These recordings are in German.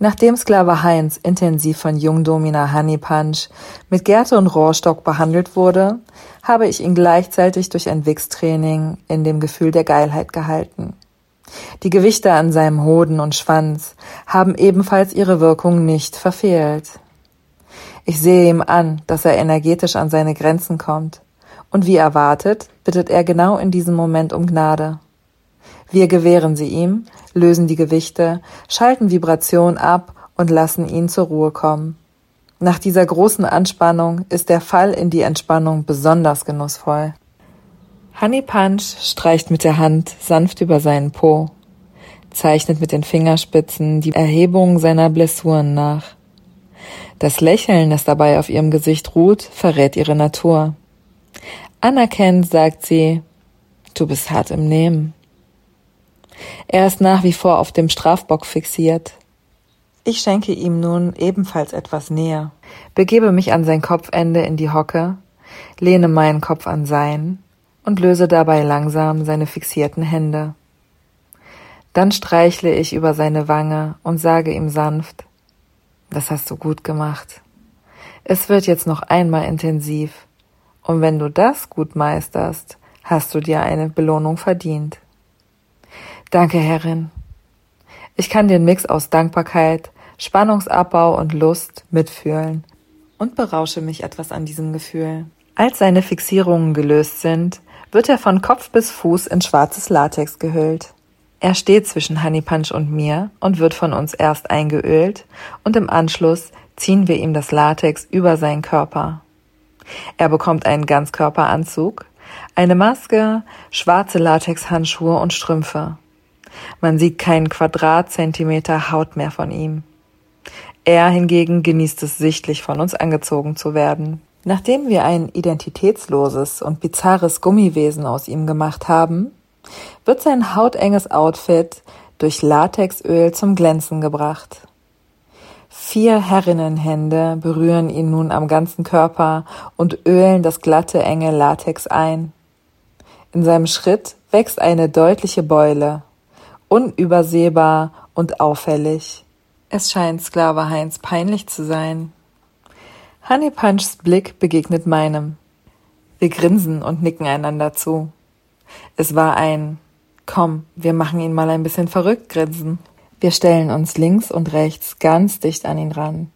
Nachdem Sklave Heinz intensiv von Jungdomina Honeypunch mit Gerte und Rohrstock behandelt wurde, habe ich ihn gleichzeitig durch ein Wichstraining in dem Gefühl der Geilheit gehalten. Die Gewichte an seinem Hoden und Schwanz haben ebenfalls ihre Wirkung nicht verfehlt. Ich sehe ihm an, dass er energetisch an seine Grenzen kommt, und wie erwartet, bittet er genau in diesem Moment um Gnade. Wir gewähren sie ihm, lösen die Gewichte, schalten Vibration ab und lassen ihn zur Ruhe kommen. Nach dieser großen Anspannung ist der Fall in die Entspannung besonders genussvoll. Honey Punch streicht mit der Hand sanft über seinen Po, zeichnet mit den Fingerspitzen die Erhebung seiner Blessuren nach. Das Lächeln, das dabei auf ihrem Gesicht ruht, verrät ihre Natur. Anerkennend sagt sie, du bist hart im Nehmen. Er ist nach wie vor auf dem Strafbock fixiert. Ich schenke ihm nun ebenfalls etwas näher, begebe mich an sein Kopfende in die Hocke, lehne meinen Kopf an sein und löse dabei langsam seine fixierten Hände. Dann streichle ich über seine Wange und sage ihm sanft, das hast du gut gemacht. Es wird jetzt noch einmal intensiv, und wenn du das gut meisterst, hast du dir eine Belohnung verdient. Danke, Herrin. Ich kann den Mix aus Dankbarkeit, Spannungsabbau und Lust mitfühlen und berausche mich etwas an diesem Gefühl. Als seine Fixierungen gelöst sind, wird er von Kopf bis Fuß in schwarzes Latex gehüllt. Er steht zwischen Honey Punch und mir und wird von uns erst eingeölt und im Anschluss ziehen wir ihm das Latex über seinen Körper. Er bekommt einen Ganzkörperanzug, eine Maske, schwarze Latexhandschuhe und Strümpfe. Man sieht keinen Quadratzentimeter Haut mehr von ihm. Er hingegen genießt es sichtlich, von uns angezogen zu werden. Nachdem wir ein identitätsloses und bizarres Gummiwesen aus ihm gemacht haben, wird sein hautenges Outfit durch Latexöl zum Glänzen gebracht. Vier Herrinnenhände berühren ihn nun am ganzen Körper und ölen das glatte, enge Latex ein. In seinem Schritt wächst eine deutliche Beule unübersehbar und auffällig. Es scheint Sklave Heinz peinlich zu sein. Honey Punchs Blick begegnet meinem. Wir grinsen und nicken einander zu. Es war ein Komm, wir machen ihn mal ein bisschen verrückt grinsen. Wir stellen uns links und rechts ganz dicht an ihn ran.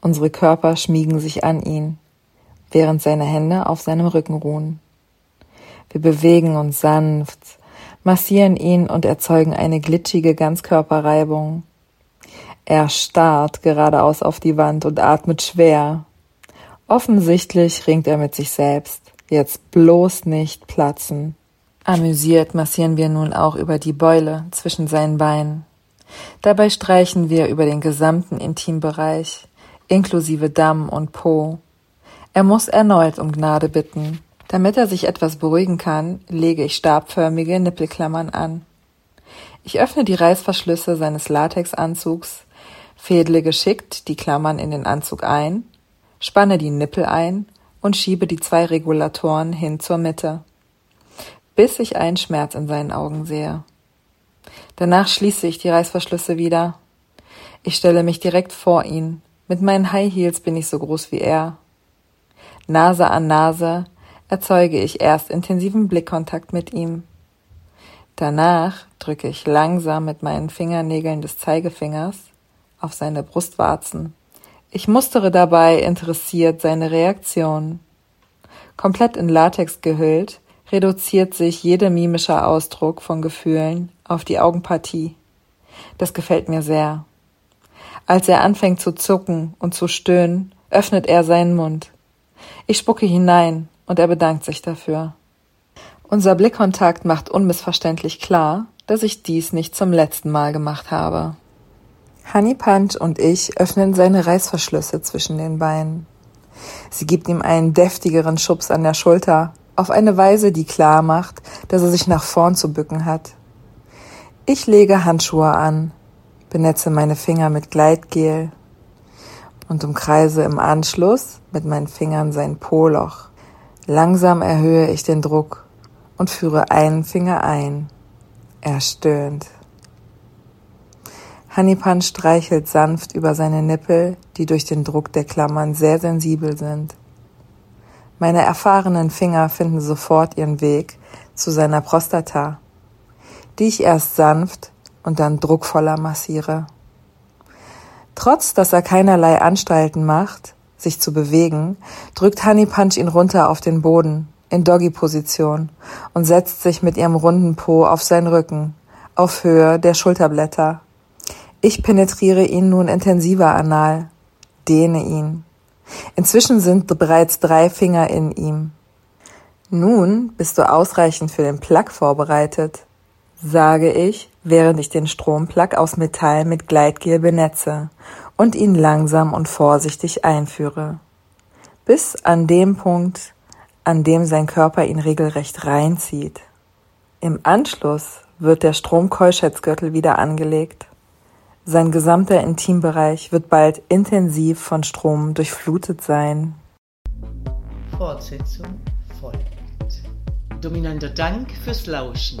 Unsere Körper schmiegen sich an ihn, während seine Hände auf seinem Rücken ruhen. Wir bewegen uns sanft, massieren ihn und erzeugen eine glitschige Ganzkörperreibung. Er starrt geradeaus auf die Wand und atmet schwer. Offensichtlich ringt er mit sich selbst. Jetzt bloß nicht platzen. Amüsiert massieren wir nun auch über die Beule zwischen seinen Beinen. Dabei streichen wir über den gesamten Intimbereich, inklusive Damm und Po. Er muss erneut um Gnade bitten. Damit er sich etwas beruhigen kann, lege ich stabförmige Nippelklammern an. Ich öffne die Reißverschlüsse seines Latexanzugs, fädle geschickt die Klammern in den Anzug ein, spanne die Nippel ein und schiebe die zwei Regulatoren hin zur Mitte, bis ich einen Schmerz in seinen Augen sehe. Danach schließe ich die Reißverschlüsse wieder. Ich stelle mich direkt vor ihn. Mit meinen High Heels bin ich so groß wie er. Nase an Nase erzeuge ich erst intensiven Blickkontakt mit ihm. Danach drücke ich langsam mit meinen Fingernägeln des Zeigefingers auf seine Brustwarzen. Ich mustere dabei interessiert seine Reaktion. Komplett in Latex gehüllt, reduziert sich jeder mimische Ausdruck von Gefühlen auf die Augenpartie. Das gefällt mir sehr. Als er anfängt zu zucken und zu stöhnen, öffnet er seinen Mund. Ich spucke hinein, und er bedankt sich dafür. Unser Blickkontakt macht unmissverständlich klar, dass ich dies nicht zum letzten Mal gemacht habe. Honey Punch und ich öffnen seine Reißverschlüsse zwischen den Beinen. Sie gibt ihm einen deftigeren Schubs an der Schulter, auf eine Weise, die klar macht, dass er sich nach vorn zu bücken hat. Ich lege Handschuhe an, benetze meine Finger mit Gleitgel und umkreise im Anschluss mit meinen Fingern sein Po-Loch. Langsam erhöhe ich den Druck und führe einen Finger ein. Er stöhnt. Honeypan streichelt sanft über seine Nippel, die durch den Druck der Klammern sehr sensibel sind. Meine erfahrenen Finger finden sofort ihren Weg zu seiner Prostata, die ich erst sanft und dann druckvoller massiere. Trotz dass er keinerlei Anstalten macht, sich zu bewegen, drückt Honey Punch ihn runter auf den Boden, in Doggy-Position, und setzt sich mit ihrem runden Po auf seinen Rücken, auf Höhe der Schulterblätter. Ich penetriere ihn nun intensiver anal, dehne ihn. Inzwischen sind bereits drei Finger in ihm. Nun bist du ausreichend für den Plug vorbereitet, sage ich, während ich den Stromplug aus Metall mit Gleitgel benetze und ihn langsam und vorsichtig einführe. Bis an dem Punkt, an dem sein Körper ihn regelrecht reinzieht. Im Anschluss wird der Stromkeuschheitsgürtel wieder angelegt. Sein gesamter Intimbereich wird bald intensiv von Strom durchflutet sein. Fortsetzung folgt. Dominanter Dank fürs Lauschen.